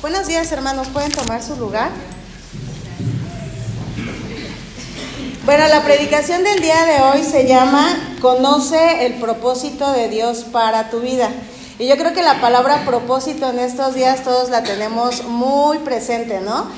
Buenos días, hermanos. ¿Pueden tomar su lugar? Bueno, la predicación del día de hoy se llama Conoce el propósito de Dios para tu vida. Y yo creo que la palabra propósito en estos días todos la tenemos muy presente, ¿no?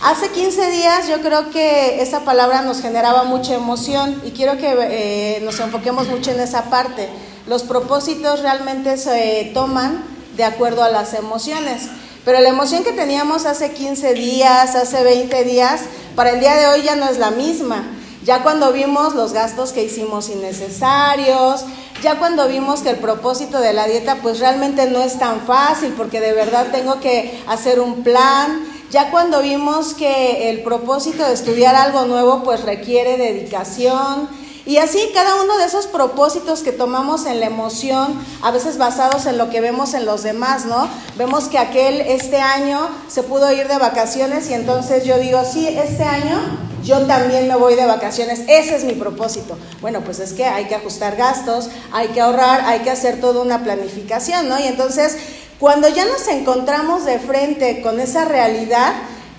Hace 15 días yo creo que esa palabra nos generaba mucha emoción y quiero que eh, nos enfoquemos mucho en esa parte. Los propósitos realmente se toman de acuerdo a las emociones. Pero la emoción que teníamos hace 15 días, hace 20 días, para el día de hoy ya no es la misma. Ya cuando vimos los gastos que hicimos innecesarios, ya cuando vimos que el propósito de la dieta pues realmente no es tan fácil porque de verdad tengo que hacer un plan, ya cuando vimos que el propósito de estudiar algo nuevo pues requiere dedicación, y así cada uno de esos propósitos que tomamos en la emoción, a veces basados en lo que vemos en los demás, ¿no? Vemos que aquel este año se pudo ir de vacaciones y entonces yo digo, sí, este año yo también me voy de vacaciones, ese es mi propósito. Bueno, pues es que hay que ajustar gastos, hay que ahorrar, hay que hacer toda una planificación, ¿no? Y entonces, cuando ya nos encontramos de frente con esa realidad,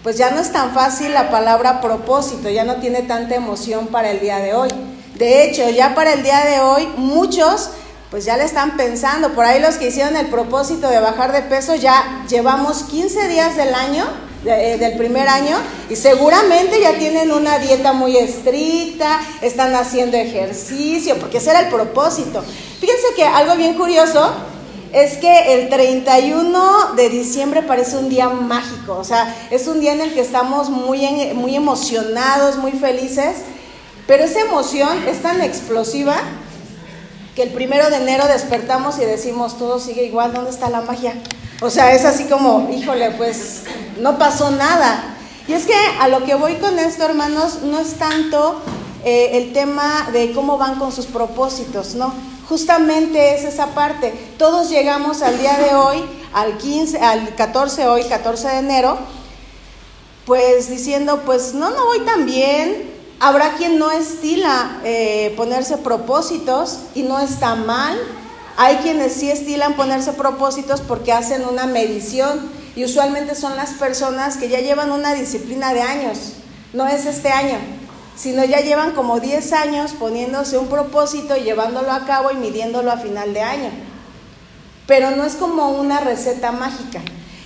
pues ya no es tan fácil la palabra propósito, ya no tiene tanta emoción para el día de hoy. De hecho, ya para el día de hoy, muchos pues ya le están pensando. Por ahí los que hicieron el propósito de bajar de peso, ya llevamos 15 días del año, eh, del primer año, y seguramente ya tienen una dieta muy estricta, están haciendo ejercicio, porque ese era el propósito. Fíjense que algo bien curioso es que el 31 de diciembre parece un día mágico, o sea, es un día en el que estamos muy, muy emocionados, muy felices. Pero esa emoción es tan explosiva que el primero de enero despertamos y decimos, todo sigue igual, ¿dónde está la magia? O sea, es así como, híjole, pues no pasó nada. Y es que a lo que voy con esto, hermanos, no es tanto eh, el tema de cómo van con sus propósitos, no. Justamente es esa parte. Todos llegamos al día de hoy, al 15, al 14 hoy, 14 de enero, pues diciendo, pues no, no voy tan bien, Habrá quien no estila eh, ponerse propósitos y no está mal. Hay quienes sí estilan ponerse propósitos porque hacen una medición y usualmente son las personas que ya llevan una disciplina de años. No es este año, sino ya llevan como 10 años poniéndose un propósito y llevándolo a cabo y midiéndolo a final de año. Pero no es como una receta mágica.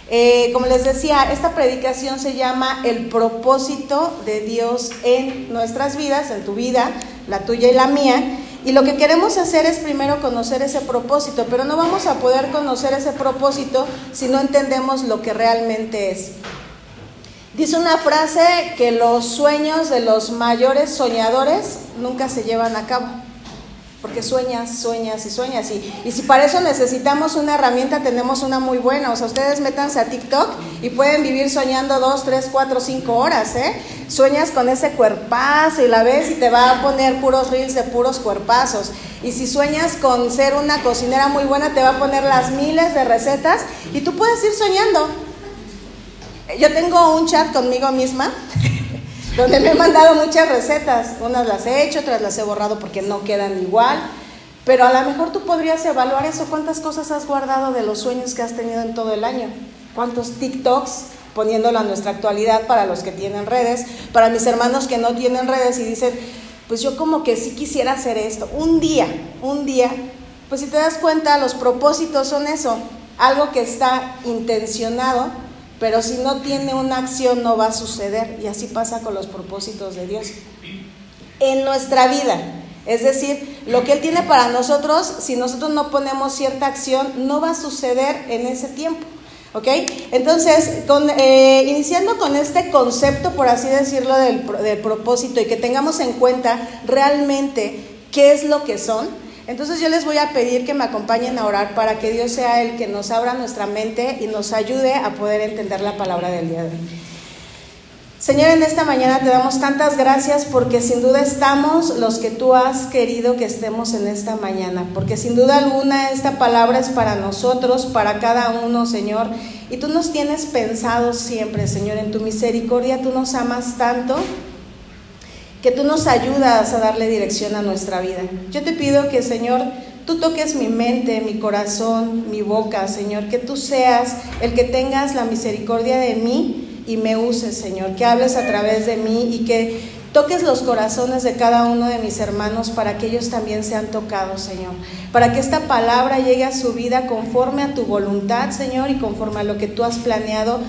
Eh, como les decía, esta predicación se llama El propósito de Dios en nuestras vidas, en tu vida, la tuya y la mía. Y lo que queremos hacer es primero conocer ese propósito, pero no vamos a poder conocer ese propósito si no entendemos lo que realmente es. Dice una frase que los sueños de los mayores soñadores nunca se llevan a cabo porque sueñas, sueñas y sueñas. Y, y, si para eso necesitamos una herramienta, tenemos una muy buena. O sea, ustedes métanse a TikTok y pueden vivir soñando dos, tres, cuatro, cinco horas, ¿eh? Sueñas con ese cuerpazo y la ves y te va a poner puros reels de puros cuerpazos. Y si sueñas con ser una cocinera muy buena, te va a poner las miles de recetas y tú puedes ir soñando. Yo tengo un chat conmigo misma donde me he mandado muchas recetas. Unas las he hecho, otras las he borrado porque no quedan igual. Pero a lo mejor tú podrías evaluar eso. ¿Cuántas cosas has guardado de los sueños que has tenido en todo el año? ¿Cuántos TikToks? Poniéndolo a nuestra actualidad para los que tienen redes, para mis hermanos que no tienen redes y dicen, pues yo como que sí quisiera hacer esto. Un día, un día, pues si te das cuenta, los propósitos son eso, algo que está intencionado pero si no tiene una acción no va a suceder y así pasa con los propósitos de Dios. En nuestra vida, es decir, lo que Él tiene para nosotros, si nosotros no ponemos cierta acción, no va a suceder en ese tiempo. ¿Ok? Entonces, eh, iniciando con este concepto, por así decirlo, del, del propósito y que tengamos en cuenta realmente qué es lo que son, entonces yo les voy a pedir que me acompañen a orar para que Dios sea el que nos abra nuestra mente y nos ayude a poder entender la palabra del día de hoy. Señor, en esta mañana te damos tantas gracias porque sin duda estamos los que tú has querido que estemos en esta mañana, porque sin duda alguna esta palabra es para nosotros, para cada uno, Señor, y tú nos tienes pensado siempre, Señor, en tu misericordia, tú nos amas tanto que tú nos ayudas a darle dirección a nuestra vida. Yo te pido que, Señor, tú toques mi mente, mi corazón, mi boca, Señor, que tú seas el que tengas la misericordia de mí y me uses, Señor, que hables a través de mí y que toques los corazones de cada uno de mis hermanos para que ellos también sean tocados, Señor, para que esta palabra llegue a su vida conforme a tu voluntad, Señor, y conforme a lo que tú has planeado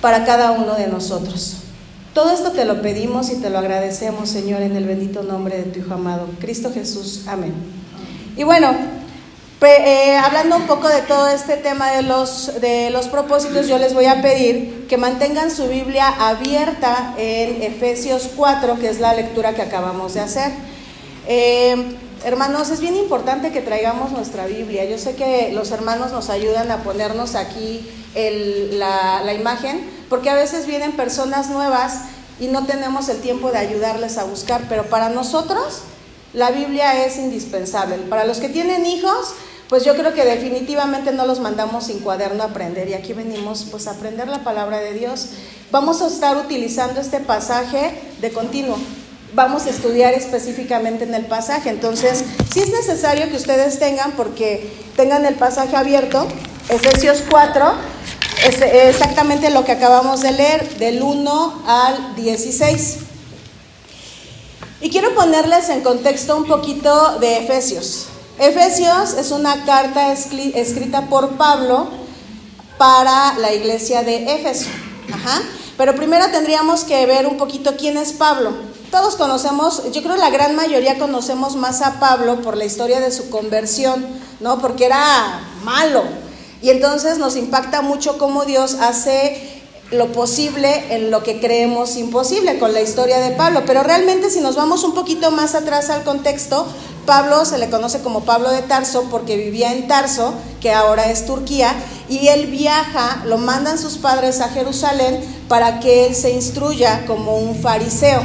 para cada uno de nosotros. Todo esto te lo pedimos y te lo agradecemos, Señor, en el bendito nombre de tu Hijo amado, Cristo Jesús. Amén. Y bueno, eh, hablando un poco de todo este tema de los, de los propósitos, yo les voy a pedir que mantengan su Biblia abierta en Efesios 4, que es la lectura que acabamos de hacer. Eh, hermanos, es bien importante que traigamos nuestra Biblia. Yo sé que los hermanos nos ayudan a ponernos aquí la, la imagen, porque a veces vienen personas nuevas y no tenemos el tiempo de ayudarles a buscar, pero para nosotros la Biblia es indispensable. Para los que tienen hijos, pues yo creo que definitivamente no los mandamos sin cuaderno a aprender y aquí venimos pues a aprender la palabra de Dios. Vamos a estar utilizando este pasaje de continuo. Vamos a estudiar específicamente en el pasaje. Entonces, si es necesario que ustedes tengan, porque tengan el pasaje abierto, Efesios 4, es exactamente lo que acabamos de leer, del 1 al 16. Y quiero ponerles en contexto un poquito de Efesios. Efesios es una carta escrita por Pablo para la iglesia de Éfeso. Pero primero tendríamos que ver un poquito quién es Pablo. Todos conocemos, yo creo la gran mayoría conocemos más a Pablo por la historia de su conversión, ¿no? Porque era malo. Y entonces nos impacta mucho cómo Dios hace lo posible en lo que creemos imposible con la historia de Pablo. Pero realmente si nos vamos un poquito más atrás al contexto, Pablo se le conoce como Pablo de Tarso porque vivía en Tarso, que ahora es Turquía, y él viaja, lo mandan sus padres a Jerusalén para que él se instruya como un fariseo.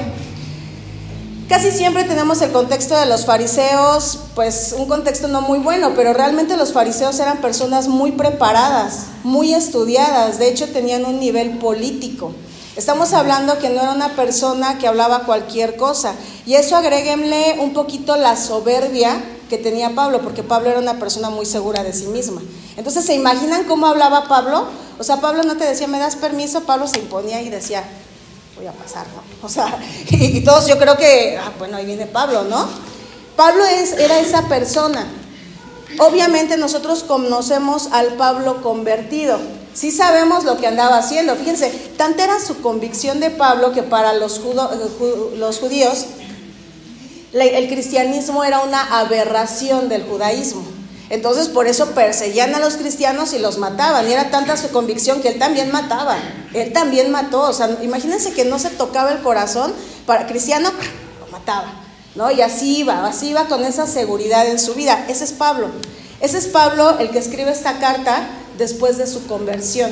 Casi siempre tenemos el contexto de los fariseos, pues un contexto no muy bueno, pero realmente los fariseos eran personas muy preparadas, muy estudiadas, de hecho tenían un nivel político. Estamos hablando que no era una persona que hablaba cualquier cosa. Y eso agréguenle un poquito la soberbia que tenía Pablo, porque Pablo era una persona muy segura de sí misma. Entonces, ¿se imaginan cómo hablaba Pablo? O sea, Pablo no te decía, ¿me das permiso? Pablo se imponía y decía, voy a pasar, ¿no? O sea, y, todos yo creo que, ah, bueno, ahí viene Pablo, ¿no? Pablo es, era esa persona. Obviamente nosotros conocemos al Pablo convertido. Sí sabemos lo que andaba haciendo. Fíjense, tanta era su convicción de Pablo que para los, los judíos el cristianismo era una aberración del judaísmo. Entonces por eso perseguían a los cristianos y los mataban. Y era tanta su convicción que él también mataba. Él también mató. O sea, imagínense que no se tocaba el corazón para cristiano, lo mataba. ¿no? Y así iba, así iba con esa seguridad en su vida. Ese es Pablo. Ese es Pablo el que escribe esta carta después de su conversión.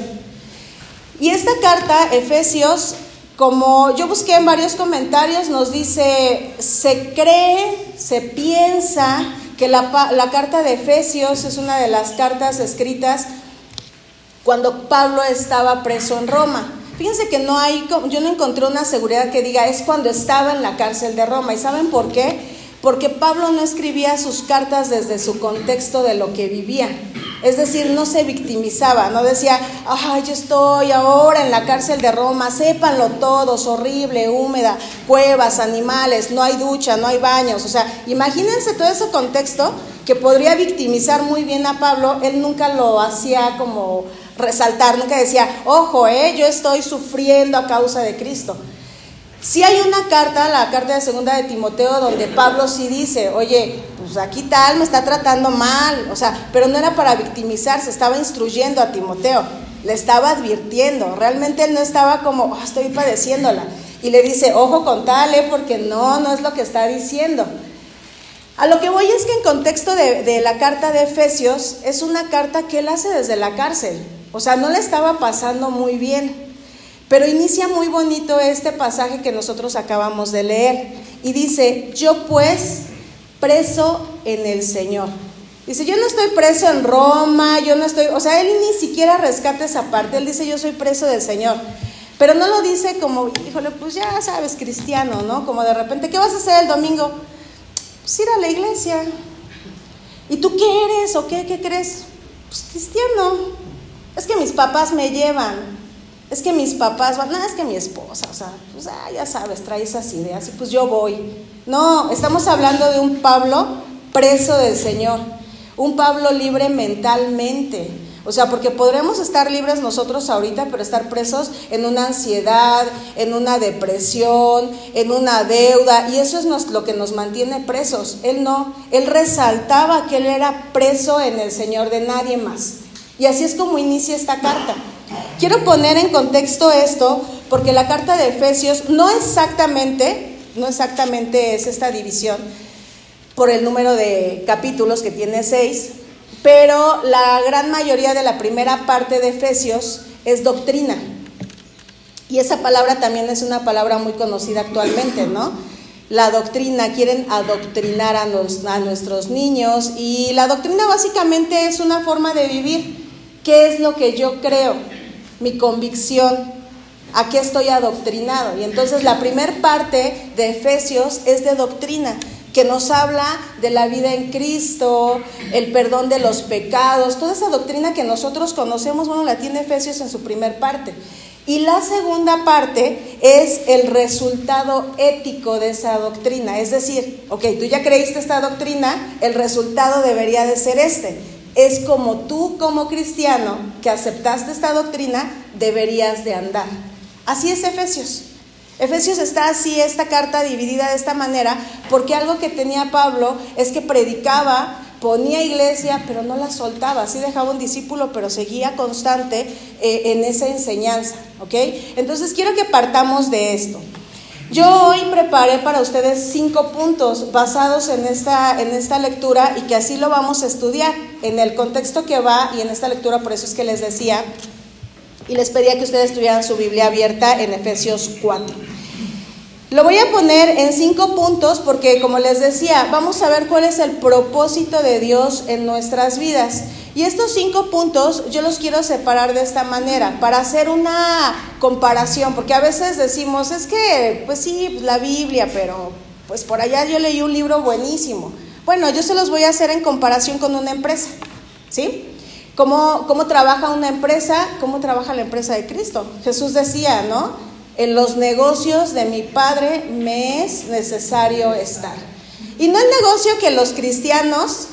Y esta carta, Efesios, como yo busqué en varios comentarios, nos dice, se cree, se piensa que la, carta de Efesios es una de las cartas escritas cuando Pablo estaba preso en Roma. Fíjense que no hay, yo no encontré una seguridad que diga es cuando estaba en la cárcel de Roma. ¿Y saben por qué? Porque Pablo no escribía sus cartas desde su contexto de lo que vivía. Es decir, no se victimizaba, no decía, ay, yo estoy ahora en la cárcel de Roma, sépanlo todos, horrible, húmeda, cuevas, animales, no hay ducha, no hay baños. O sea, imagínense todo ese contexto que podría victimizar muy bien a Pablo, él nunca lo hacía como resaltar, nunca decía, ojo, eh, yo estoy sufriendo a causa de Cristo. Si hay una carta, la carta de segunda de Timoteo, donde Pablo sí dice, oye, pues aquí tal me está tratando mal, o sea, pero no era para victimizarse, estaba instruyendo a Timoteo, le estaba advirtiendo, realmente él no estaba como, oh, estoy padeciéndola, y le dice, ojo con tal, ¿eh? porque no, no es lo que está diciendo. A lo que voy es que en contexto de, de la carta de Efesios, es una carta que él hace desde la cárcel, o sea, no le estaba pasando muy bien. Pero inicia muy bonito este pasaje que nosotros acabamos de leer y dice, yo pues preso en el Señor. Dice, yo no estoy preso en Roma, yo no estoy, o sea, él ni siquiera rescata esa parte, él dice, yo soy preso del Señor. Pero no lo dice como, híjole, pues ya sabes, cristiano, ¿no? Como de repente, ¿qué vas a hacer el domingo? Pues ir a la iglesia. ¿Y tú qué eres o qué? ¿Qué crees? Pues cristiano. Es que mis papás me llevan. Es que mis papás van, es que mi esposa, o sea, pues ah, ya sabes, trae esas ideas y pues yo voy. No, estamos hablando de un Pablo preso del Señor, un Pablo libre mentalmente, o sea, porque podremos estar libres nosotros ahorita, pero estar presos en una ansiedad, en una depresión, en una deuda, y eso es lo que nos mantiene presos. Él no, él resaltaba que él era preso en el Señor de nadie más. Y así es como inicia esta carta. Quiero poner en contexto esto porque la carta de Efesios no exactamente, no exactamente es esta división por el número de capítulos que tiene seis, pero la gran mayoría de la primera parte de Efesios es doctrina. Y esa palabra también es una palabra muy conocida actualmente, ¿no? La doctrina, quieren adoctrinar a, nuestros niños y la doctrina básicamente es una forma de vivir. ¿Qué es lo que yo creo? Mi convicción, ¿A qué estoy adoctrinado? Y entonces la primera parte de Efesios es de doctrina que nos habla de la vida en Cristo, el perdón de los pecados, toda esa doctrina que nosotros conocemos, bueno, la tiene Efesios en su primer parte. Y la segunda parte es el resultado ético de esa doctrina. Es decir, ok, tú ya creíste esta doctrina, el resultado debería de ser este. Es como tú como cristiano que aceptaste esta doctrina, deberías de andar. Así es Efesios. Efesios está así, esta carta dividida de esta manera, porque algo que tenía Pablo es que predicaba, ponía iglesia, pero no la soltaba, así dejaba un discípulo, pero seguía constante eh, en esa enseñanza, ¿ok? Entonces quiero que partamos de esto. Yo hoy preparé para ustedes cinco puntos basados en esta, en esta lectura y que así lo vamos a estudiar en el contexto que va y en esta lectura, por eso es que les decía y les pedía que ustedes tuvieran su Biblia abierta en Efesios 4. Lo voy a poner en cinco puntos porque, como les decía, vamos a ver cuál es el propósito de Dios en nuestras vidas. Y estos cinco puntos yo los quiero separar de esta manera para hacer una comparación, porque a veces decimos, es que, pues sí, la Biblia, pero pues por allá yo leí un libro buenísimo. Bueno, yo se los voy a hacer en comparación con una empresa, ¿sí? ¿Cómo, cómo trabaja una empresa? ¿Cómo trabaja la empresa de Cristo? Jesús decía, ¿no? En los negocios de mi Padre me es necesario estar. Y no el negocio que los cristianos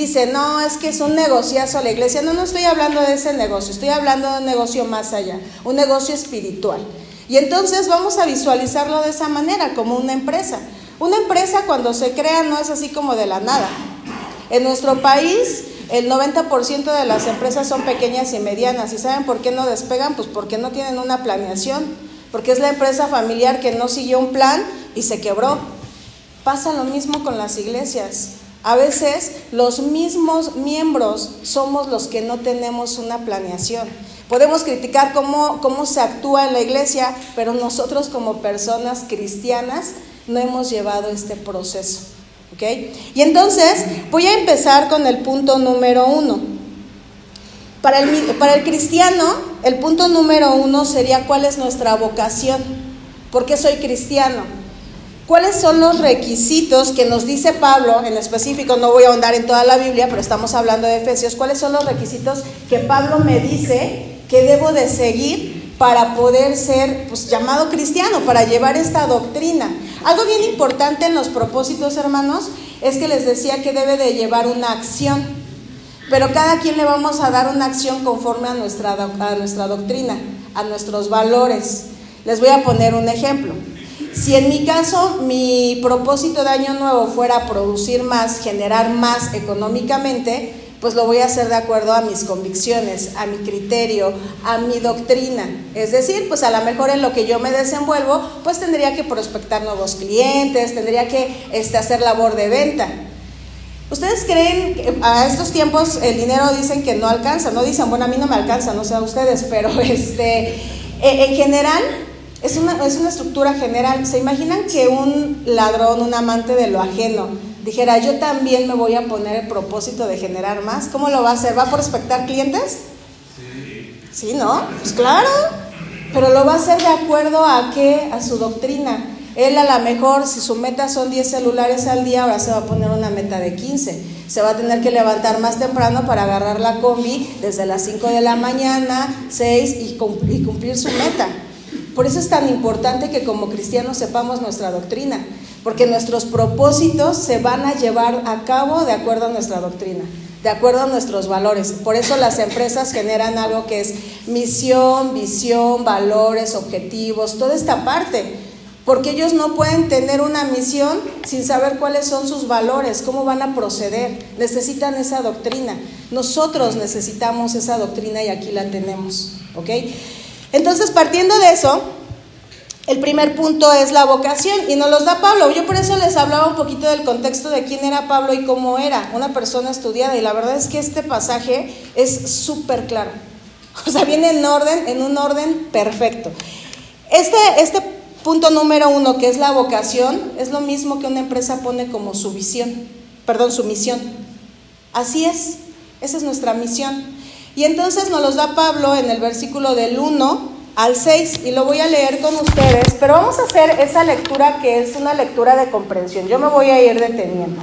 dicen, no, es que es un negociazo la iglesia. No, no estoy hablando de ese negocio, estoy hablando de un negocio más allá, un negocio espiritual. Y entonces vamos a visualizarlo de esa manera, como una empresa. Una empresa cuando se crea no es así como de la nada. En nuestro país el 90% de las empresas son pequeñas y medianas. ¿Y saben por qué no despegan? Pues porque no tienen una planeación porque es la empresa familiar que no siguió un plan y se quebró. Pasa lo mismo con las iglesias. A veces los mismos miembros somos los que no tenemos una planeación. Podemos criticar cómo, cómo se actúa en la iglesia, pero nosotros como personas cristianas no hemos llevado este proceso. Y entonces voy a empezar con el punto número uno. Para el, cristiano, el punto número uno sería cuál es nuestra vocación. ¿Por qué soy cristiano? ¿Cuáles son los requisitos que nos dice Pablo, en específico, no voy a ahondar en toda la Biblia, pero estamos hablando de Efesios, cuáles son los requisitos que Pablo me dice que debo de seguir para poder ser pues, llamado cristiano, para llevar esta doctrina? Algo bien importante en los propósitos, hermanos, es que les decía que debe de llevar una acción pero cada quien le vamos a dar una acción conforme a nuestra, a nuestra doctrina, a nuestros valores. Les voy a poner un ejemplo. Si en mi caso mi propósito de año nuevo fuera producir más, generar más económicamente, pues lo voy a hacer de acuerdo a mis convicciones, a mi criterio, a mi doctrina. Es decir, pues a lo mejor en lo que yo me desenvuelvo, pues tendría que prospectar nuevos clientes, tendría que este, hacer labor de venta. ¿Ustedes creen que a estos tiempos el dinero dicen que no alcanza? No dicen, bueno, a mí no me alcanza, no sé a ustedes, pero este, e, en general es una, es una estructura general. ¿Se imaginan que un ladrón, un amante de lo ajeno, dijera, yo también me voy a poner el propósito de generar más? ¿Cómo lo va a hacer? ¿Va a prospectar clientes? Sí. ¿Sí, no? Pues claro, pero lo va a hacer de acuerdo a qué? A su doctrina Él a lo mejor, si su meta son 10 celulares al día, ahora se va a poner una meta de 15. Se va a tener que levantar más temprano para agarrar la combi desde las 5 de la mañana, 6 y cumplir su meta. Por eso es tan importante que como cristianos sepamos nuestra doctrina, porque nuestros propósitos se van a llevar a cabo de acuerdo a nuestra doctrina, de acuerdo a nuestros valores. Por eso las empresas generan algo que es misión, visión, valores, objetivos, toda esta parte. Porque ellos no pueden tener una misión sin saber cuáles son sus valores, cómo van a proceder. Necesitan esa doctrina. Nosotros necesitamos esa doctrina y aquí la tenemos. ¿Ok? Entonces, partiendo de eso, el primer punto es la vocación y nos los da Pablo. Yo por eso les hablaba un poquito del contexto de quién era Pablo y cómo era una persona estudiada. Y la verdad es que este pasaje es súper claro. O sea, viene en orden, en un orden perfecto. Este, este punto número uno, que es la vocación, es lo mismo que una empresa pone como su visión, perdón, su misión. Así es, esa es nuestra misión. Y entonces nos los da Pablo en el versículo del 1 al 6 y lo voy a leer con ustedes, pero vamos a hacer esa lectura que es una lectura de comprensión. Yo me voy a ir deteniendo.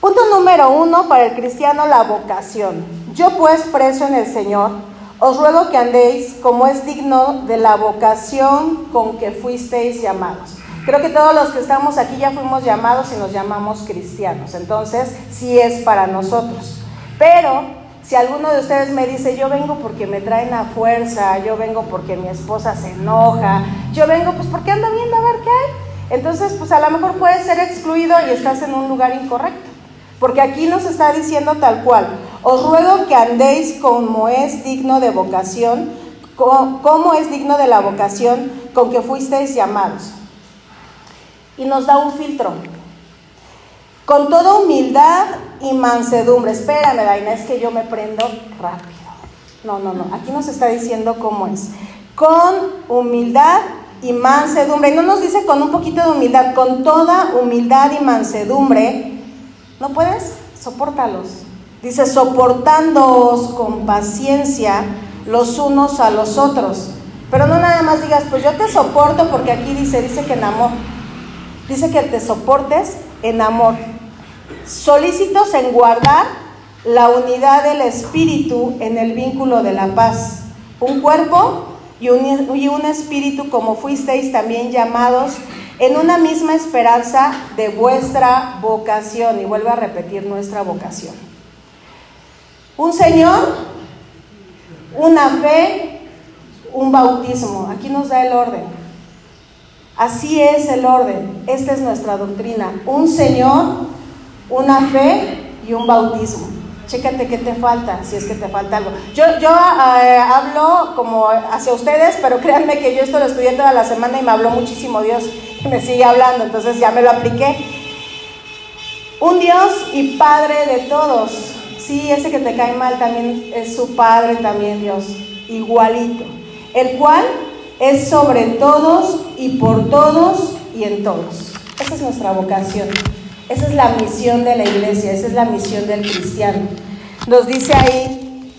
Punto número uno para el cristiano, la vocación. Yo pues preso en el Señor, os ruego que andéis como es digno de la vocación con que fuisteis llamados. Creo que todos los que estamos aquí ya fuimos llamados y nos llamamos cristianos, entonces sí es para nosotros. Pero si alguno de ustedes me dice, yo vengo porque me traen a fuerza, yo vengo porque mi esposa se enoja, yo vengo pues porque ando viendo a ver qué hay, entonces pues a lo mejor puedes ser excluido y estás en un lugar incorrecto. Porque aquí nos está diciendo tal cual, os ruego que andéis como es digno de vocación, como es digno de la vocación con que fuisteis llamados. Y nos da un filtro. Con toda humildad y mansedumbre. Espérame, Daina, es que yo me prendo rápido. No, no, no. Aquí nos está diciendo cómo es. Con humildad y mansedumbre. No nos dice con un poquito de humildad, con toda humildad y mansedumbre. ¿No puedes? Sopórtalos. Dice, soportándoos con paciencia los unos a los otros. Pero no nada más digas, pues yo te soporto porque aquí dice, dice que en amor. Dice que te soportes en amor solícitos en guardar la unidad del espíritu en el vínculo de la paz, un cuerpo y un, espíritu como fuisteis también llamados en una misma esperanza de vuestra vocación. Y vuelvo a repetir nuestra vocación. Un Señor, una fe, un bautismo. Aquí nos da el orden. Así es el orden. Esta es nuestra doctrina. Un Señor, una fe y un bautismo. Chécate qué te falta, si es que te falta algo. Yo, yo eh, hablo como hacia ustedes, pero créanme que yo esto lo estudié toda la semana y me habló muchísimo Dios me sigue hablando, entonces ya me lo apliqué. Un Dios y Padre de todos. Sí, ese que te cae mal también es su Padre, también Dios, igualito. El cual es sobre todos y por todos y en todos. Esa es nuestra vocación. Esa es la misión de la iglesia, esa es la misión del cristiano. Nos dice ahí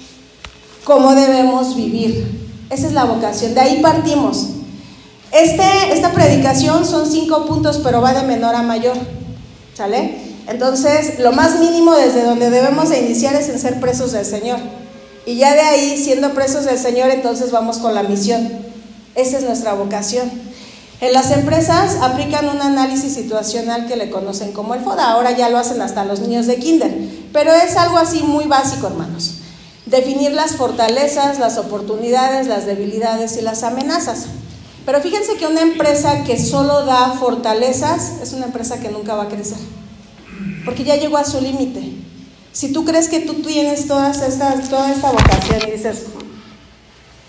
cómo debemos vivir. Esa es la vocación. De ahí partimos. Este, esta predicación son cinco puntos, pero va de menor a mayor. ¿Sale? Entonces, lo más mínimo desde donde debemos de iniciar es en ser presos del Señor. Y ya de ahí, siendo presos del Señor, entonces vamos con la misión. Esa es nuestra vocación. En las empresas aplican un análisis situacional que le conocen como el FODA. Ahora ya lo hacen hasta los niños de kinder. Pero es algo así muy básico, hermanos. Definir las fortalezas, las oportunidades, las debilidades y las amenazas. Pero fíjense que una empresa que solo da fortalezas es una empresa que nunca va a crecer. Porque ya llegó a su límite. Si tú crees que tú tienes todas estas, toda esta vocación y dices,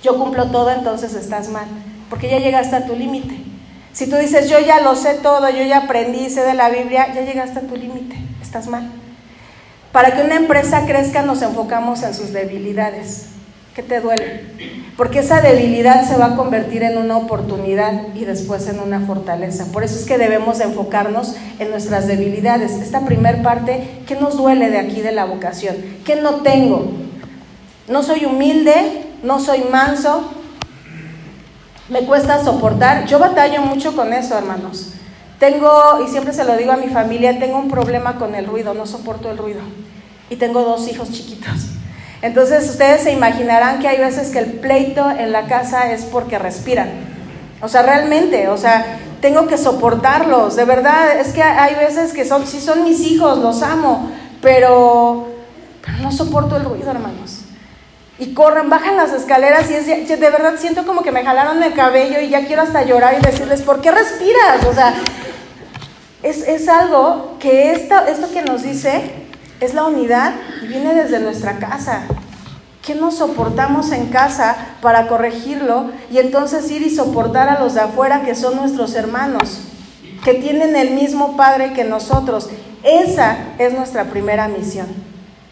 yo cumplo todo, entonces estás mal. Porque ya llegaste a tu límite. Si tú dices, yo ya lo sé todo, yo ya aprendí, sé de la Biblia, ya llegaste a tu límite, estás mal. Para que una empresa crezca nos enfocamos en sus debilidades. ¿Qué te duele? Porque esa debilidad se va a convertir en una oportunidad y después en una fortaleza. Por eso es que debemos enfocarnos en nuestras debilidades. Esta primer parte, ¿qué nos duele de aquí de la vocación? ¿Qué no tengo? No soy humilde, no soy manso, me cuesta soportar. Yo batallo mucho con eso, hermanos. Tengo, y siempre se lo digo a mi familia, tengo un problema con el ruido, no soporto el ruido. Y tengo dos hijos chiquitos. Entonces ustedes se imaginarán que hay veces que el pleito en la casa es porque respiran. O sea, realmente, o sea, tengo que soportarlos. De verdad, es que hay veces que son, sí son mis hijos, los amo, pero, pero no soporto el ruido, hermanos. Y corren, bajan las escaleras y es, de verdad siento como que me jalaron el cabello y ya quiero hasta llorar y decirles, ¿por qué respiras? O sea, es, algo que esto, esto que nos dice es la unidad y viene desde nuestra casa. ¿Qué nos soportamos en casa para corregirlo y entonces ir y soportar a los de afuera que son nuestros hermanos, que tienen el mismo Padre que nosotros? Esa es nuestra primera misión.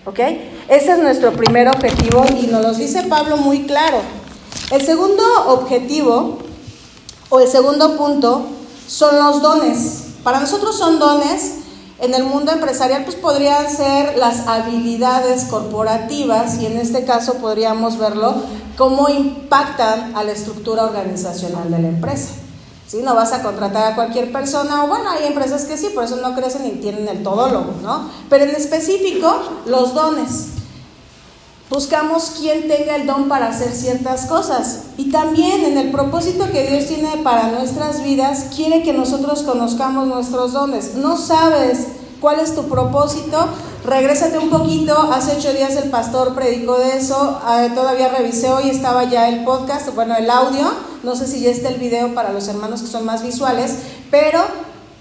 ¿Ok? Ese es nuestro primer objetivo y nos lo dice Pablo muy claro. El segundo objetivo o el segundo punto son los dones. Para nosotros son dones, en el mundo empresarial pues podrían ser las habilidades corporativas y en este caso podríamos verlo cómo impactan a la estructura organizacional de la empresa. ¿Sí? No vas a contratar a cualquier persona, o bueno, hay empresas que sí, por eso no crecen y tienen el todólogo, ¿no? Pero en específico, los dones. Buscamos quien tenga el don para hacer ciertas cosas. Y también en el propósito que Dios tiene para nuestras vidas, quiere que nosotros conozcamos nuestros dones. No sabes cuál es tu propósito, regrésate un poquito. Hace ocho días el pastor predicó de eso. Ah, todavía revisé hoy, estaba ya el podcast, bueno, el audio. No sé si ya está el video para los hermanos que son más visuales, pero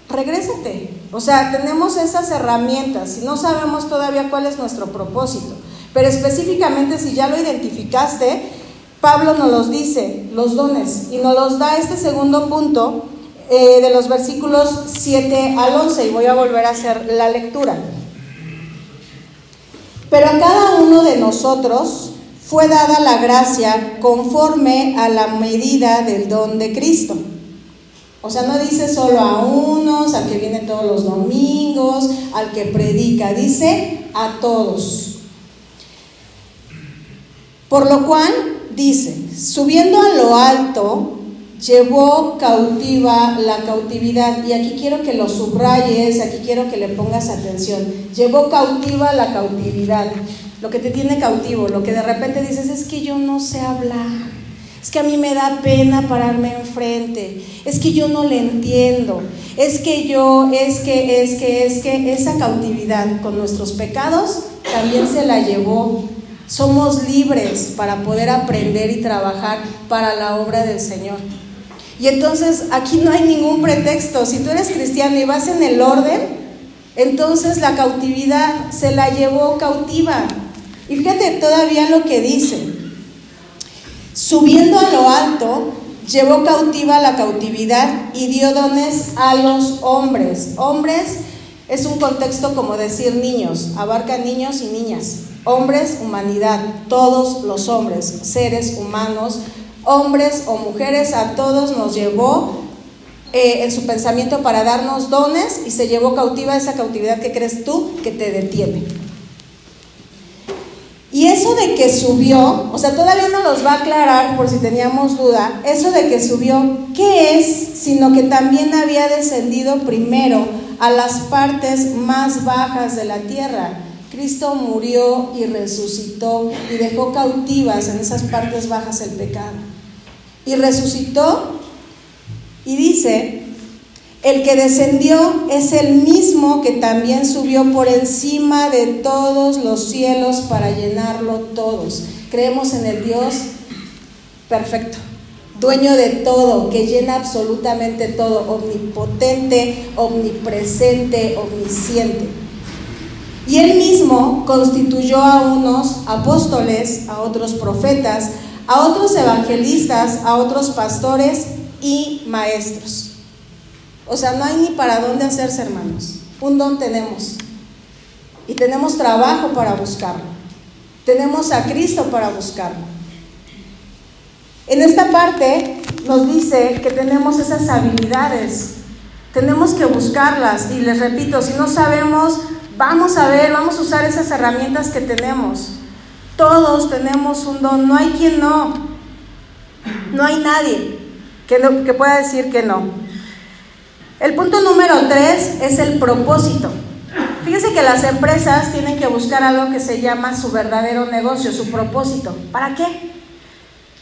regrésate. O sea, tenemos esas herramientas y no sabemos todavía cuál es nuestro propósito. Pero específicamente si ya lo identificaste, Pablo nos los dice, los dones, y nos los da este segundo punto eh, de los versículos 7 al 11, y voy a volver a hacer la lectura. Pero a cada uno de nosotros fue dada la gracia conforme a la medida del don de Cristo. O sea, no dice solo a unos, al que viene todos los domingos, al que predica, dice a todos. Por lo cual dice, subiendo a lo alto, llevó cautiva la cautividad. Y aquí quiero que lo subrayes, aquí quiero que le pongas atención. Llevó cautiva la cautividad. Lo que te tiene cautivo, lo que de repente dices es que yo no sé hablar. Es que a mí me da pena pararme enfrente. Es que yo no le entiendo. Es que yo, es que, es que, es que esa cautividad con nuestros pecados también se la llevó somos libres para poder aprender y trabajar para la obra del Señor. Y entonces aquí no hay ningún pretexto. Si tú eres cristiano y vas en el orden, entonces la cautividad se la llevó cautiva. Y fíjate todavía lo que dice. Subiendo a lo alto, llevó cautiva la cautividad y dio dones a los hombres. Hombres es un contexto como decir niños, abarca niños y niñas. Hombres, humanidad, todos los hombres, seres humanos, hombres o mujeres, a todos nos llevó eh, en su pensamiento para darnos dones y se llevó cautiva esa cautividad que crees tú que te detiene. Y eso de que subió, o sea, todavía no nos va a aclarar por si teníamos duda, eso de que subió, ¿qué es? Sino que también había descendido primero a las partes más bajas de la tierra. Cristo murió y resucitó y dejó cautivas en esas partes bajas el pecado. Y resucitó y dice, el que descendió es el mismo que también subió por encima de todos los cielos para llenarlo todos. Creemos en el Dios perfecto, dueño de todo, que llena absolutamente todo, omnipotente, omnipresente, omnisciente. Y él mismo constituyó a unos apóstoles, a otros profetas, a otros evangelistas, a otros pastores y maestros. O sea, no hay ni para dónde hacerse, hermanos. Un don tenemos. Y tenemos trabajo para buscarlo. Tenemos a Cristo para buscarlo. En esta parte nos dice que tenemos esas habilidades. Tenemos que buscarlas. Y les repito, si no sabemos Vamos a ver, vamos a usar esas herramientas que tenemos. Todos tenemos un don, no hay quien no. No hay nadie. que, pueda decir que no. El punto número tres es el propósito. Fíjense que las empresas tienen que buscar algo que se llama su verdadero negocio, su propósito. ¿Para qué?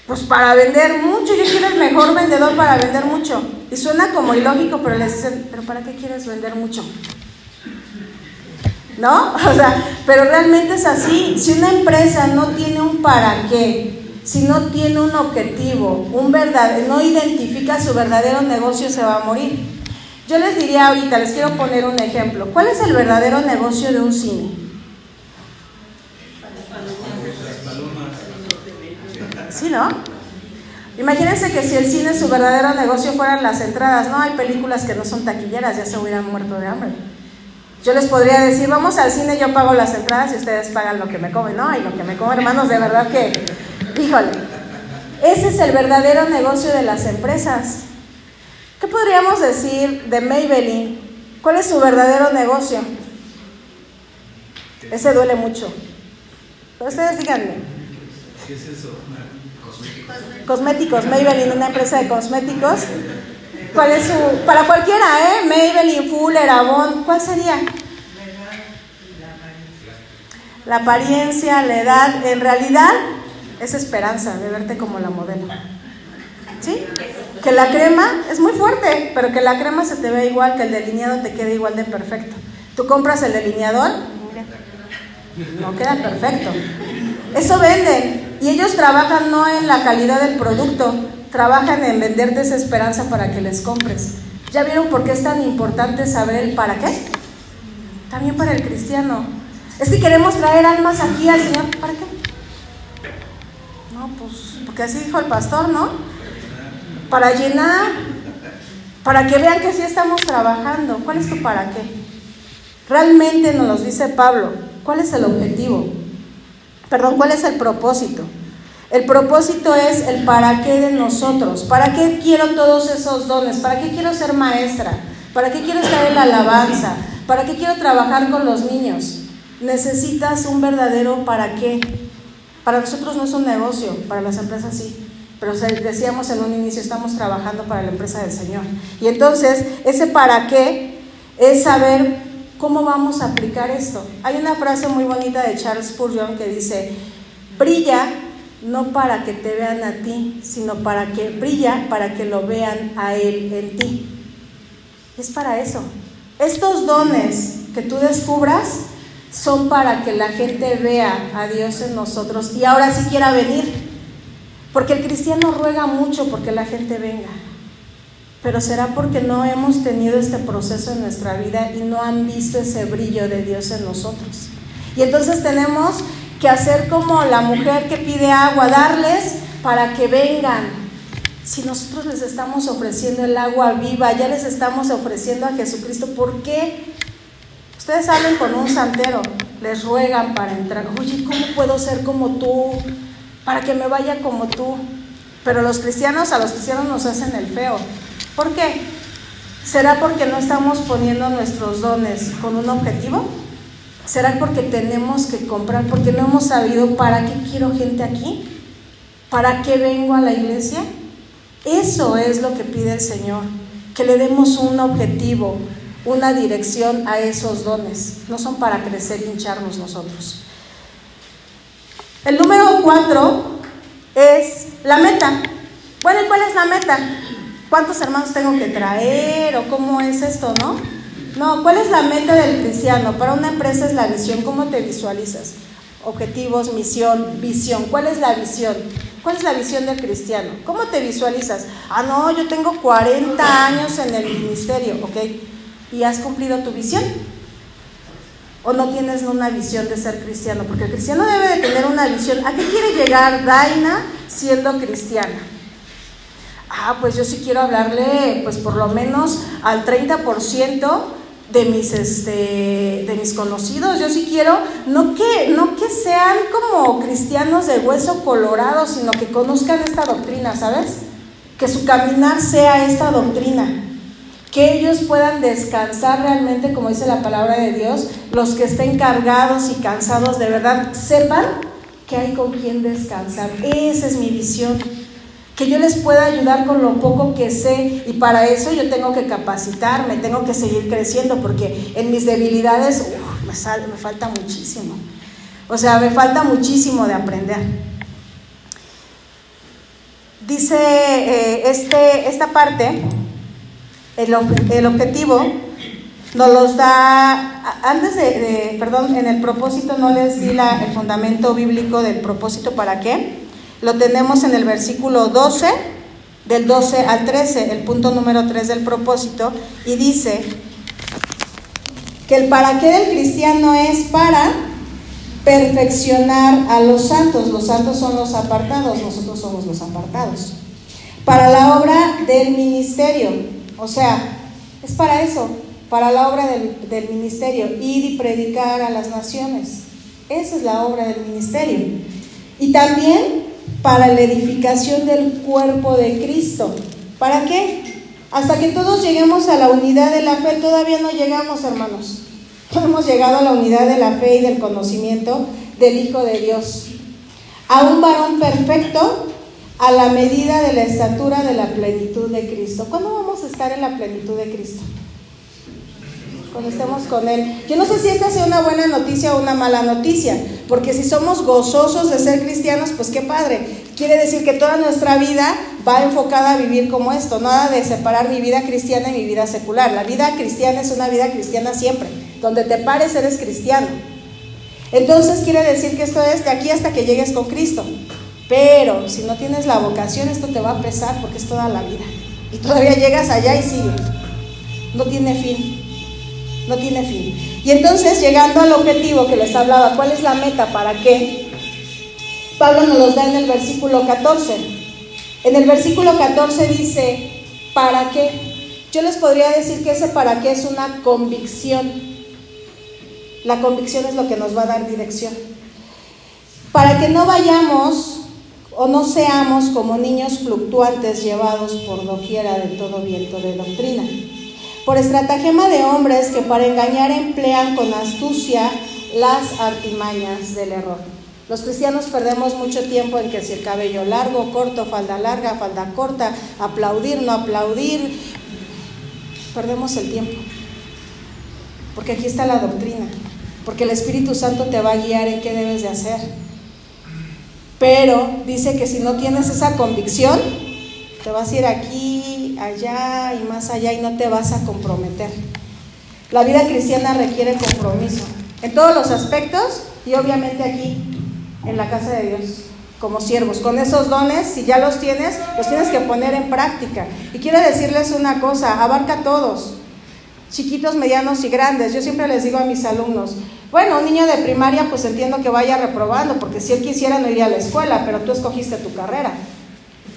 Pues para vender mucho. Yo quiero el mejor vendedor para vender mucho. Y suena como ilógico, pero les dicen, ¿pero para qué quieres vender mucho? ¿No? O sea, pero realmente es así. Si una empresa no tiene un para qué, si no tiene un objetivo, un verdad, no identifica su verdadero negocio, se va a morir. Yo les diría ahorita, les quiero poner un ejemplo. ¿Cuál es el verdadero negocio de un cine? ¿Sí, no? Imagínense que si el cine su verdadero negocio fueran las entradas, no hay películas que no son taquilleras, ya se hubieran muerto de hambre. Yo les podría decir, vamos al cine, yo pago las entradas y ustedes pagan lo que me comen. No, y lo que me comen, hermanos, de verdad que, híjole, ese es el verdadero negocio de las empresas. ¿Qué podríamos decir de Maybelline? ¿Cuál es su verdadero negocio? Ese duele mucho. Pero ustedes díganme. ¿Qué es eso? Cosméticos, Maybelline, una empresa de cosméticos. ¿Cuál es su, para cualquiera, ¿eh? Maybelline, Fuller, Avon, ¿cuál sería? La apariencia, la edad, en realidad es esperanza de verte como la modelo. ¿Sí? Que la crema es muy fuerte, pero que la crema se te ve igual, que el delineado te quede igual de perfecto. Tú compras el delineador, no queda perfecto. Eso venden. Y ellos trabajan no en la calidad del producto, trabajan en venderte esa esperanza para que les compres. ¿Ya vieron por qué es tan importante saber el para qué? También para el cristiano. Es que queremos traer almas aquí al Señor. ¿Para qué? No, pues porque así dijo el pastor, ¿no? Para llenar, para que vean que sí estamos trabajando. ¿Cuál es tu para qué? Realmente nos lo dice Pablo. ¿Cuál es el objetivo? Perdón, ¿cuál es el propósito? El propósito es el para qué de nosotros. ¿Para qué quiero todos esos dones? ¿Para qué quiero ser maestra? ¿Para qué quiero estar en la alabanza? ¿Para qué quiero trabajar con los niños? Necesitas un verdadero para qué. Para nosotros no es un negocio, para las empresas sí. Pero decíamos en un inicio, estamos trabajando para la empresa del Señor. Y entonces, ese para qué es saber cómo vamos a aplicar esto. Hay una frase muy bonita de Charles Spurgeon que dice, brilla no para que te vean a ti, sino para que brilla, para que lo vean a Él en ti. Es para eso. Estos dones que tú descubras son para que la gente vea a Dios en nosotros y ahora sí quiera venir. Porque el cristiano ruega mucho porque la gente venga. Pero será porque no hemos tenido este proceso en nuestra vida y no han visto ese brillo de Dios en nosotros. Y entonces tenemos que hacer como la mujer que pide agua, darles para que vengan. Si nosotros les estamos ofreciendo el agua viva, ya les estamos ofreciendo a Jesucristo, ¿por qué? Ustedes hablan con un santero, les ruegan para entrar. Oye, ¿cómo puedo ser como tú? Para que me vaya como tú. Pero los cristianos, a los cristianos nos hacen el feo. ¿Por qué? ¿Será porque no estamos poniendo nuestros dones con un objetivo? ¿Será porque tenemos que comprar? ¿Porque no hemos sabido para qué quiero gente aquí? ¿Para qué vengo a la iglesia? Eso es lo que pide el Señor, que le demos un objetivo, una dirección a esos dones. No son para crecer y hincharnos nosotros. El número cuatro es la meta. Bueno, ¿y cuál es la meta? ¿Cuántos hermanos tengo que traer o cómo es esto, no? No, ¿cuál es la meta del cristiano? Para una empresa es la visión. ¿Cómo te visualizas? Objetivos, misión, visión. ¿Cuál es la visión? ¿Cuál es la visión del cristiano? ¿Cómo te visualizas? Ah, no, yo tengo 40 años en el ministerio, ¿ok? ¿Y has cumplido tu visión? ¿O no tienes una visión de ser cristiano? Porque el cristiano debe de tener una visión. ¿A qué quiere llegar Daina siendo cristiana? Ah, pues yo sí quiero hablarle, pues por lo menos al 30% de mis, este, de mis conocidos. Yo sí quiero, no que, no que sean como cristianos de hueso colorado, sino que conozcan esta doctrina, ¿sabes? Que su caminar sea esta doctrina. Que ellos puedan descansar realmente, como dice la palabra de Dios, los que estén cargados y cansados de verdad, sepan que hay con quien descansar. Esa es mi visión. Que yo les pueda ayudar con lo poco que sé y para eso yo tengo que capacitarme, tengo que seguir creciendo porque en mis debilidades me, falta muchísimo. O sea, me falta muchísimo de aprender. Dice eh, este, esta parte, el, el, objetivo nos los da, antes de, perdón, en el propósito no les di la, el fundamento bíblico del propósito para qué. Lo tenemos en el versículo 12, del 12 al 13, el punto número 3 del propósito, y dice que el para qué del cristiano es para perfeccionar a los santos. Los santos son los apartados, nosotros somos los apartados. Para la obra del ministerio, o sea, es para eso, para la obra del, del ministerio, ir y predicar a las naciones. Esa es la obra del ministerio. Y también para la edificación del cuerpo de Cristo. ¿Para qué? Hasta que todos lleguemos a la unidad de la fe, todavía no llegamos, hermanos. No hemos llegado a la unidad de la fe y del conocimiento del Hijo de Dios. A un varón perfecto a la medida de la estatura de la plenitud de Cristo. ¿Cuándo vamos a estar en la plenitud de Cristo? Cuando estemos con Él. Yo no sé si esta sea una buena noticia o una mala noticia, porque si somos gozosos de ser cristianos, pues qué padre. Quiere decir que toda nuestra vida va enfocada a vivir como esto, nada de separar mi vida cristiana y mi vida secular. La vida cristiana es una vida cristiana siempre. Donde te pares eres cristiano. Entonces quiere decir que esto es de aquí hasta que llegues con Cristo. Pero si no tienes la vocación, esto te va a pesar porque es toda la vida. Y todavía llegas allá y sigue. No tiene fin no tiene fin. Y entonces, llegando al objetivo que les hablaba, ¿cuál es la meta? ¿Para qué? Pablo nos los da en el versículo 14. En el versículo 14 dice, ¿para qué? Yo les podría decir que ese para qué es una convicción. La convicción es lo que nos va a dar dirección. Para que no vayamos o no seamos como niños fluctuantes llevados por doquiera de todo viento de doctrina por estratagema de hombres que para engañar emplean con astucia las artimañas del error. Los cristianos perdemos mucho tiempo en que si el cabello largo, corto, falda larga, falda corta, aplaudir, no aplaudir, perdemos el tiempo. Porque aquí está la doctrina, porque el Espíritu Santo te va a guiar en qué debes de hacer. Pero dice que si no tienes esa convicción, te vas a ir aquí, allá y más allá y no te vas a comprometer. La vida cristiana requiere compromiso en todos los aspectos y obviamente aquí, en la casa de Dios, como siervos. Con esos dones, si ya los tienes, los tienes que poner en práctica. Y quiero decirles una cosa, abarca a todos, chiquitos, medianos y grandes. Yo siempre les digo a mis alumnos, bueno, un niño de primaria pues entiendo que vaya reprobando, porque si él quisiera no iría a la escuela, pero tú escogiste tu carrera.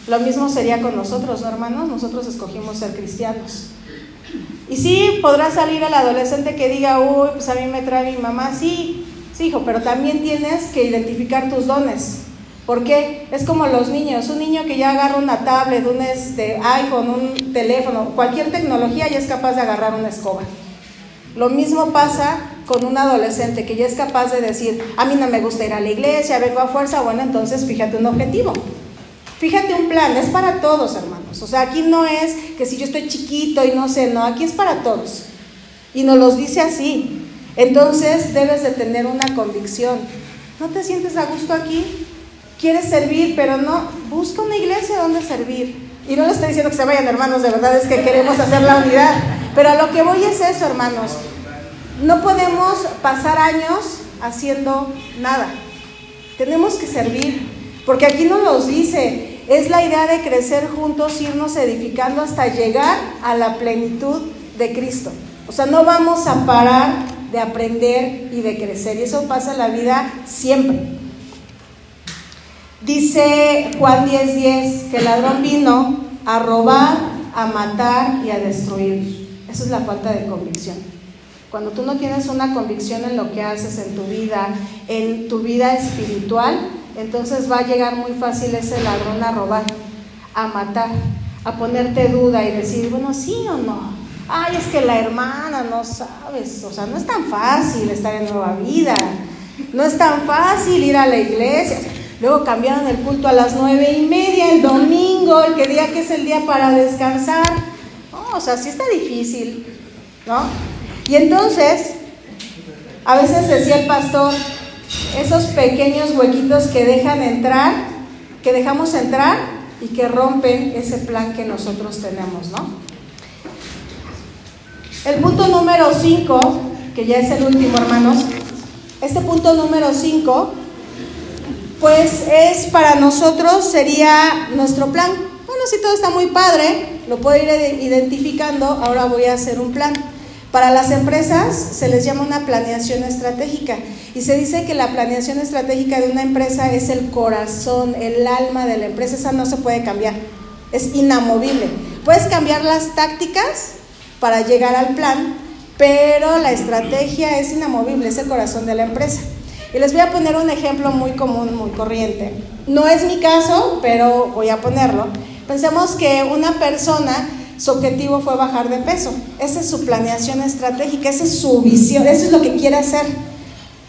Lo mismo sería con nosotros, hermanos? Nosotros escogimos ser cristianos. Y sí, podrá salir el adolescente que diga, uy, pues a mí me trae mi mamá. Sí, sí, hijo, pero también tienes que identificar tus dones. ¿Por qué? Es como los niños. Un niño que ya agarra una tablet, un este, iPhone, un teléfono, cualquier tecnología ya es capaz de agarrar una escoba. Lo mismo pasa con un adolescente que ya es capaz de decir, a mí no me gusta ir a la iglesia, vengo a fuerza, bueno, entonces fíjate un objetivo. Fíjate un plan, es para todos, hermanos. O sea, aquí no es que si yo estoy chiquito y no sé, no, aquí es para todos. Y nos los dice así. Entonces debes de tener una convicción. ¿No te sientes a gusto aquí? Quieres servir, pero no, busca una iglesia donde servir. Y no le estoy diciendo que se vayan, hermanos, de verdad es que queremos hacer la unidad. Pero a lo que voy es eso, hermanos. No podemos pasar años haciendo nada. Tenemos que servir. Porque aquí nos los dice, es la idea de crecer juntos, irnos edificando hasta llegar a la plenitud de Cristo. O sea, no vamos a parar de aprender y de crecer. Y eso pasa en la vida siempre. Dice Juan 10:10 10, que el ladrón vino a robar, a matar y a destruir. Eso es la falta de convicción. Cuando tú no tienes una convicción en lo que haces en tu vida, en tu vida espiritual, entonces va a llegar muy fácil ese ladrón a robar, a matar, a ponerte duda y decir, bueno, sí o no. Ay, es que la hermana no sabes, o sea, no es tan fácil estar en nueva vida, no es tan fácil ir a la iglesia. Luego cambiaron el culto a las nueve y media el domingo, el que día que es el día para descansar. o sea, sí está difícil, ¿no? Y entonces, a veces decía el pastor, esos pequeños huequitos que dejan entrar, que dejamos entrar y que rompen ese plan que nosotros tenemos, ¿no? El punto número 5, que ya es el último, hermanos, este punto número 5, pues es para nosotros, sería nuestro plan. Bueno, si todo está muy padre, lo puedo ir identificando, ahora voy a hacer un plan. Para las empresas se les llama una planeación estratégica y se dice que la planeación estratégica de una empresa es el corazón, el alma de la empresa, esa no se puede cambiar, es inamovible. Puedes cambiar las tácticas para llegar al plan, pero la estrategia es inamovible, es el corazón de la empresa. Y les voy a poner un ejemplo muy común, muy corriente. No es mi caso, pero voy a ponerlo. Pensemos que una persona, su objetivo fue bajar de peso. Esa es su planeación estratégica, esa es su visión, eso es lo que quiere hacer.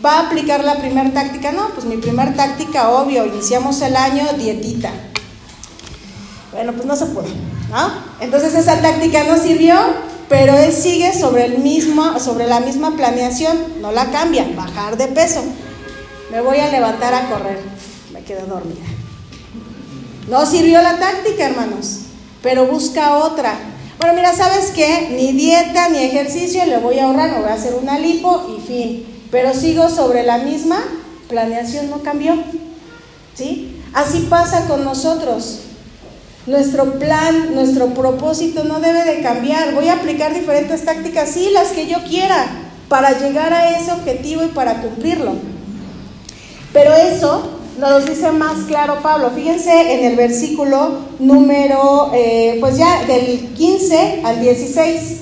¿Va a aplicar la primera táctica? No, pues mi primera táctica, obvio, iniciamos el año dietita. Bueno, pues no se puede, ¿no? Entonces esa táctica no sirvió, pero él sigue sobre, el mismo, sobre la misma planeación, no la cambia, bajar de peso. Me voy a levantar a correr, me quedo dormida. No sirvió la táctica, hermanos, pero busca otra. Bueno, mira, ¿sabes qué? Ni dieta ni ejercicio le voy a ahorrar, me voy a hacer una lipo y fin. Pero sigo sobre la misma planeación, no cambió. ¿Sí? Así pasa con nosotros. Nuestro plan, nuestro propósito no debe de cambiar. Voy a aplicar diferentes tácticas, sí, las que yo quiera, para llegar a ese objetivo y para cumplirlo. Pero eso nos dice más claro Pablo. Fíjense en el versículo número, eh, pues ya del 15 al 16.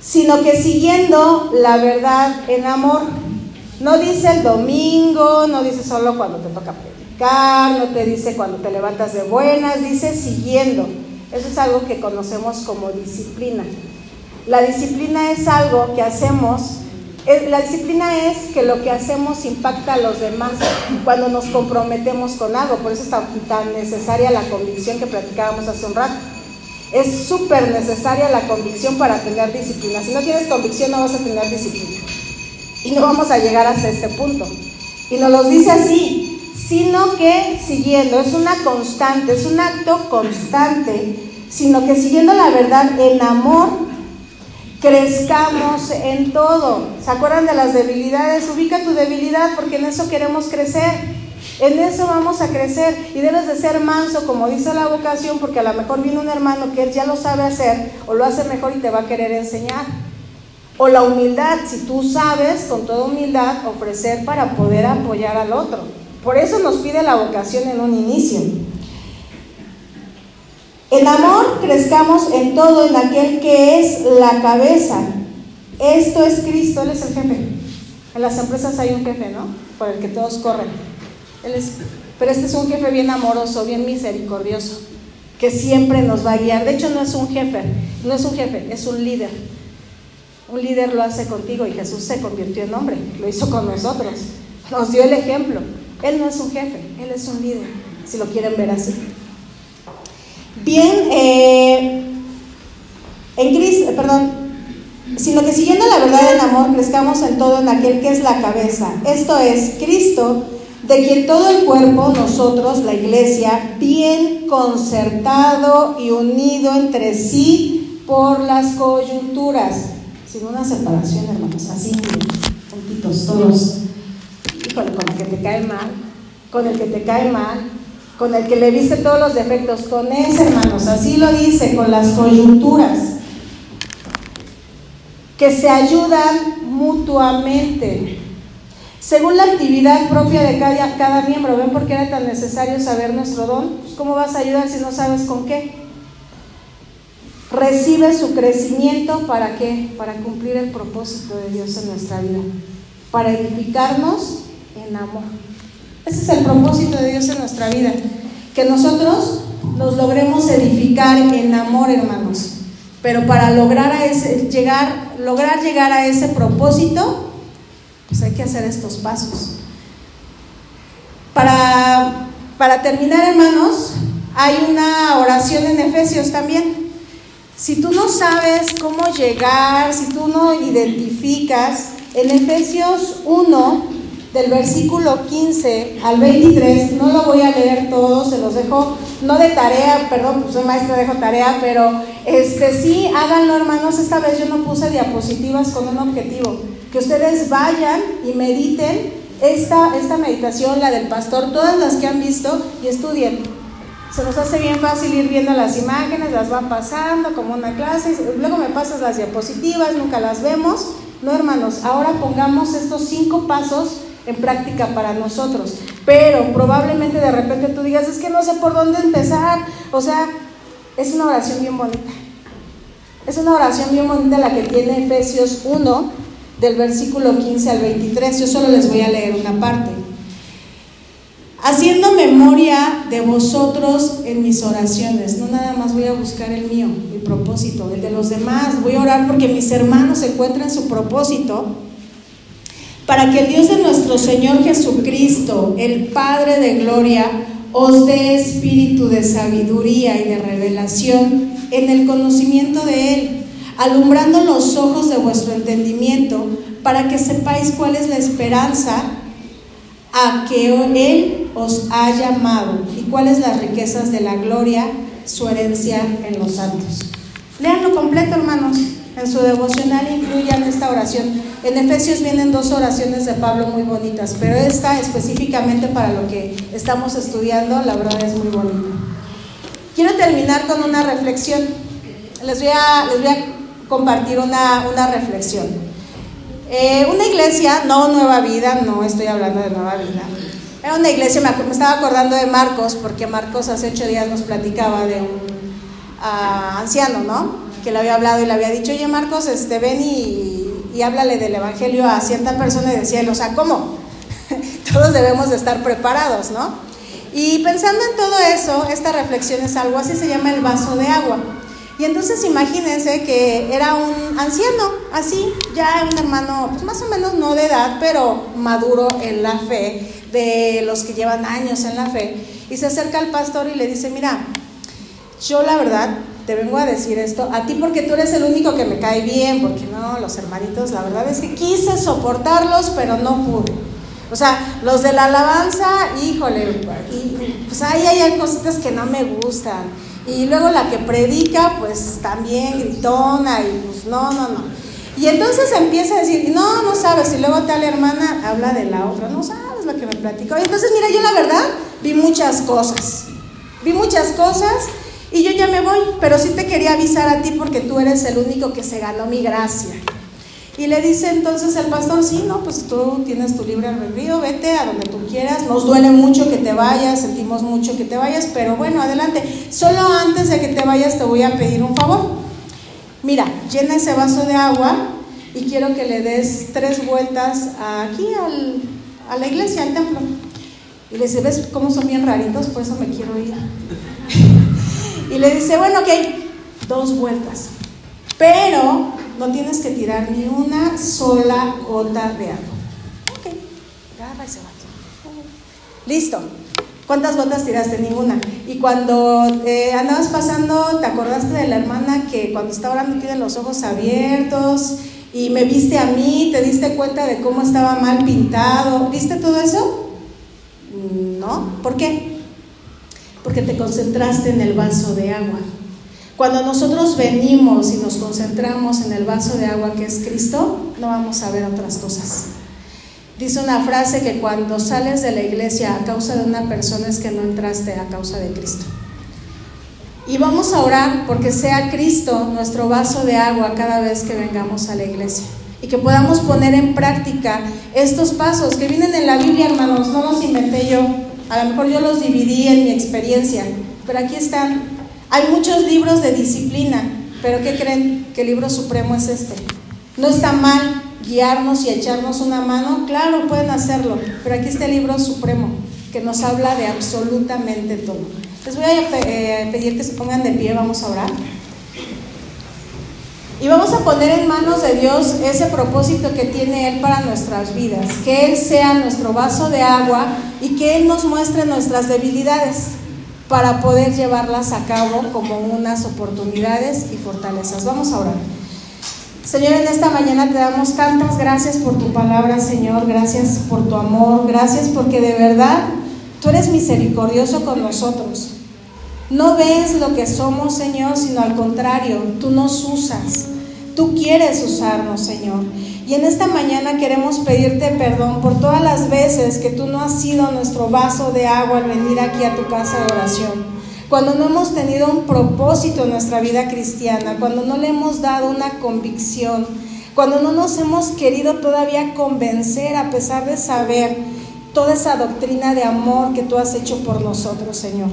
Sino que siguiendo la verdad en amor. No dice el domingo, no dice solo cuando te toca no te dice cuando te levantas de buenas, dice siguiendo. Eso es algo que conocemos como disciplina. La disciplina es algo que hacemos, la disciplina es que lo que hacemos impacta a los demás cuando nos comprometemos con algo, por eso es tan, necesaria la convicción que platicábamos hace un rato. Es súper necesaria la convicción para tener disciplina. Si no tienes convicción no vas a tener disciplina. Y no vamos a llegar hasta este punto. Y nos lo dice así, sino que siguiendo, es una constante, es un acto constante, sino que siguiendo la verdad en amor, crezcamos en todo. ¿Se acuerdan de las debilidades? Ubica tu debilidad porque en eso queremos crecer. En eso vamos a crecer y debes de ser manso, como dice la vocación, porque a lo mejor viene un hermano que él ya lo sabe hacer o lo hace mejor y te va a querer enseñar. O la humildad, si tú sabes con toda humildad ofrecer para poder apoyar al otro. Por eso nos pide la vocación en un inicio. En amor crezcamos en todo, en aquel que es la cabeza. Esto es Cristo, Él es el jefe. En las empresas hay un jefe, ¿no? Por el que todos corren. Él es, pero este es un jefe bien amoroso, bien misericordioso, que siempre nos va a guiar. De hecho, no es un jefe, no es un jefe, es un líder. Un líder lo hace contigo y Jesús se convirtió en hombre, lo hizo con nosotros, nos dio el ejemplo. Él no es un jefe, Él es un líder, si lo quieren ver así. Bien, eh, en Cristo, perdón, sino que siguiendo la verdad en amor, crezcamos en todo en aquel que es la cabeza. Esto es Cristo, de quien todo el cuerpo, nosotros, la iglesia, bien concertado y unido entre sí por las coyunturas, sin una separación, hermanos, así, juntitos todos. Con el que te cae mal, con el que te cae mal, con el que le viste todos los defectos, con ese, hermanos, así lo dice, con las coyunturas, que se ayudan mutuamente, según la actividad propia de cada, cada miembro. ¿Ven por qué era tan necesario saber nuestro don? Pues, ¿Cómo vas a ayudar si no sabes con qué? Recibe su crecimiento para qué? Para cumplir el propósito de Dios en nuestra vida, para edificarnos en amor. Ese es el propósito de Dios en nuestra vida, que nosotros nos logremos edificar en amor, hermanos. Pero para lograr, a ese, llegar, lograr llegar a ese propósito, pues hay que hacer estos pasos. Para, para terminar, hermanos, hay una oración en Efesios también. Si tú no sabes cómo llegar, si tú no identificas, en Efesios 1, del versículo 15 al 23, no lo voy a leer todo, se los dejo, no de tarea, perdón, pues soy maestra, dejo tarea, pero este sí, háganlo hermanos, esta vez yo no puse diapositivas con un objetivo, que ustedes vayan y mediten esta, esta meditación, la del pastor, todas las que han visto y estudien se nos hace bien fácil ir viendo las imágenes, las van pasando como una clase, luego me pasas las diapositivas, nunca las vemos. No, hermanos, ahora pongamos estos cinco pasos en práctica para nosotros. Pero probablemente de repente tú digas, es que no sé por dónde empezar. O sea, es una oración bien bonita. Es una oración bien bonita la que tiene Efesios 1, del versículo 15 al 23. Yo solo les voy a leer una parte haciendo memoria de vosotros en mis oraciones. No nada más voy a buscar el mío, mi propósito, el de los demás. Voy a orar porque mis hermanos encuentren su propósito. Para que el Dios de nuestro Señor Jesucristo, el Padre de Gloria, os dé espíritu de sabiduría y de revelación en el conocimiento de Él, alumbrando los ojos de vuestro entendimiento, para que sepáis cuál es la esperanza a que Él os ha llamado y cuáles las riquezas de la gloria, su herencia en los santos. Leanlo completo, hermanos. En su devocional incluyan esta oración. En Efesios vienen dos oraciones de Pablo muy bonitas, pero esta específicamente para lo que estamos estudiando, la verdad es muy bonita. Quiero terminar con una reflexión. Les voy a, compartir una, una reflexión. Eh, una iglesia, no Nueva Vida, no estoy hablando de Nueva Vida. Era una iglesia, me, estaba acordando de Marcos, porque Marcos hace ocho días nos platicaba de un ah, anciano, ¿no? Que le había hablado y le había dicho, oye Marcos, este, ven y, y háblale del Evangelio a cierta persona y decía o sea, ¿cómo? Todos debemos de estar preparados, ¿no? Y pensando en todo eso, esta reflexión es algo así, se llama el vaso de agua. Y entonces imagínense que era un anciano, así, ya un hermano, pues más o menos no de edad, pero maduro en la fe, de los que llevan años en la fe. Y se acerca al pastor y le dice, mira, yo la verdad te vengo a decir esto, a ti porque tú eres el único que me cae bien, porque no, los hermanitos, la verdad es que quise soportarlos, pero no pude. O sea, los de la alabanza, híjole, y, pues ahí hay cositas que no me gustan. Y luego la que predica, pues también gritona y pues no, no, no. Y entonces empieza a decir, no, no sabes, y luego tal hermana habla de la otra, no sabes lo que me platicó. Y entonces, mira, yo la verdad vi muchas cosas, vi muchas cosas y yo ya me voy, pero sí te quería avisar a ti porque tú eres el único que se ganó mi gracia. Y le dice entonces el pastor, sí, no, pues tú tienes tu libre albedrío, vete a donde tú quieras, nos duele mucho que te vayas, sentimos mucho que te vayas, pero bueno, adelante. Solo antes de que te vayas te voy a pedir un favor. Mira, llena ese vaso de agua y quiero que le des tres vueltas aquí a la iglesia, al templo. Y le dice, ¿ves cómo son bien raritos? Por eso me quiero ir. Y le dice, bueno, ok, dos vueltas. Pero no tienes que tirar ni una sola gota de agua. Ok, agarra y se va. Listo. ¿Cuántas gotas tiraste? Ninguna. Y cuando eh, andabas pasando, ¿te acordaste de la hermana que cuando estaba orando tiene los ojos abiertos y me viste a mí? ¿Te diste cuenta de cómo estaba mal pintado? ¿Viste todo eso? No. ¿Por qué? Porque te concentraste en el vaso de agua. Cuando nosotros venimos y nos concentramos en el vaso de agua que es Cristo, no vamos a ver otras cosas. Dice una frase que cuando sales de la iglesia a causa de una persona es que no entraste a causa de Cristo. Y vamos a orar porque sea Cristo nuestro vaso de agua cada vez que vengamos a la iglesia. Y que podamos poner en práctica estos pasos que vienen en la Biblia, hermanos. No los inventé yo. A lo mejor yo los dividí en mi experiencia. Pero aquí están hay muchos libros de disciplina, pero ¿qué creen? El libro supremo es este. No está mal guiarnos y echarnos una mano, claro, pueden hacerlo, pero aquí está el libro supremo, que nos habla de absolutamente todo. Les voy a eh, pedir que se pongan de pie, vamos a orar. Y vamos a poner en manos de Dios ese propósito que tiene Él para nuestras vidas, que Él sea nuestro vaso de agua y que Él nos muestre nuestras debilidades para poder llevarlas a cabo como unas oportunidades y fortalezas. Vamos a orar. Señor, en esta mañana te damos tantas gracias por tu palabra, Señor. Gracias por tu amor. Gracias porque de verdad tú eres misericordioso con nosotros. No ves lo que somos, Señor, sino al contrario, tú nos usas. Tú quieres usarnos, Señor. Y en esta mañana queremos pedirte perdón por todas las veces que tú no has sido nuestro vaso de agua al venir aquí a tu casa de oración. Cuando no hemos tenido un propósito en nuestra vida cristiana, cuando no le hemos dado una convicción, cuando no nos hemos querido todavía convencer a pesar de saber toda esa doctrina de amor que tú has hecho por nosotros, Señor.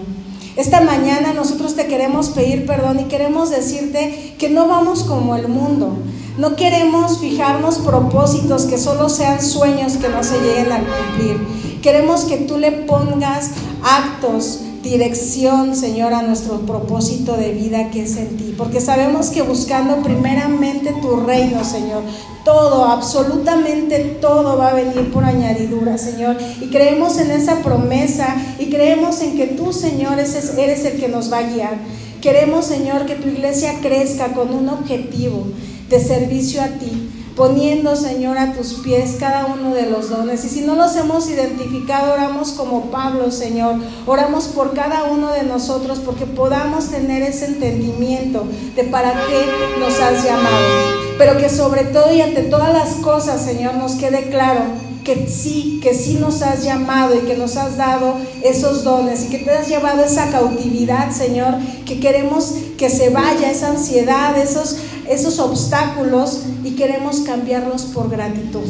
Esta mañana nosotros te queremos pedir perdón y queremos decirte que no vamos como el mundo. No queremos fijarnos propósitos que solo sean sueños que no se lleguen a cumplir. Queremos que tú le pongas actos, dirección, Señor, a nuestro propósito de vida que es en ti. Porque sabemos que buscando primeramente tu reino, Señor, todo, absolutamente todo va a venir por añadidura, Señor. Y creemos en esa promesa y creemos en que tú, Señor, eres el que nos va a guiar. Queremos, Señor, que tu iglesia crezca con un objetivo de servicio a ti, poniendo, Señor, a tus pies cada uno de los dones. Y si no los hemos identificado, oramos como Pablo, Señor. Oramos por cada uno de nosotros porque podamos tener ese entendimiento de para qué nos has llamado. Pero que sobre todo y ante todas las cosas, Señor, nos quede claro que sí, que sí nos has llamado y que nos has dado esos dones y que te has llevado esa cautividad, Señor, que queremos que se vaya esa ansiedad, esos, esos obstáculos y queremos cambiarlos por gratitud.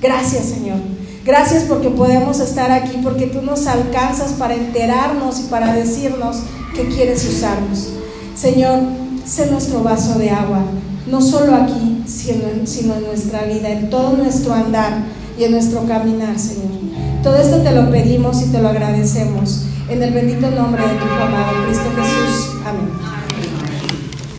Gracias, Señor. Gracias porque podemos estar aquí, porque tú nos alcanzas para enterarnos y para decirnos que quieres usarnos. Señor, sé nuestro vaso de agua, no solo aquí, sino sino en nuestra vida, en todo nuestro andar y en nuestro caminar, Señor. Todo esto te lo pedimos y te lo agradecemos. En el bendito nombre de tu amado Cristo Jesús. Amén.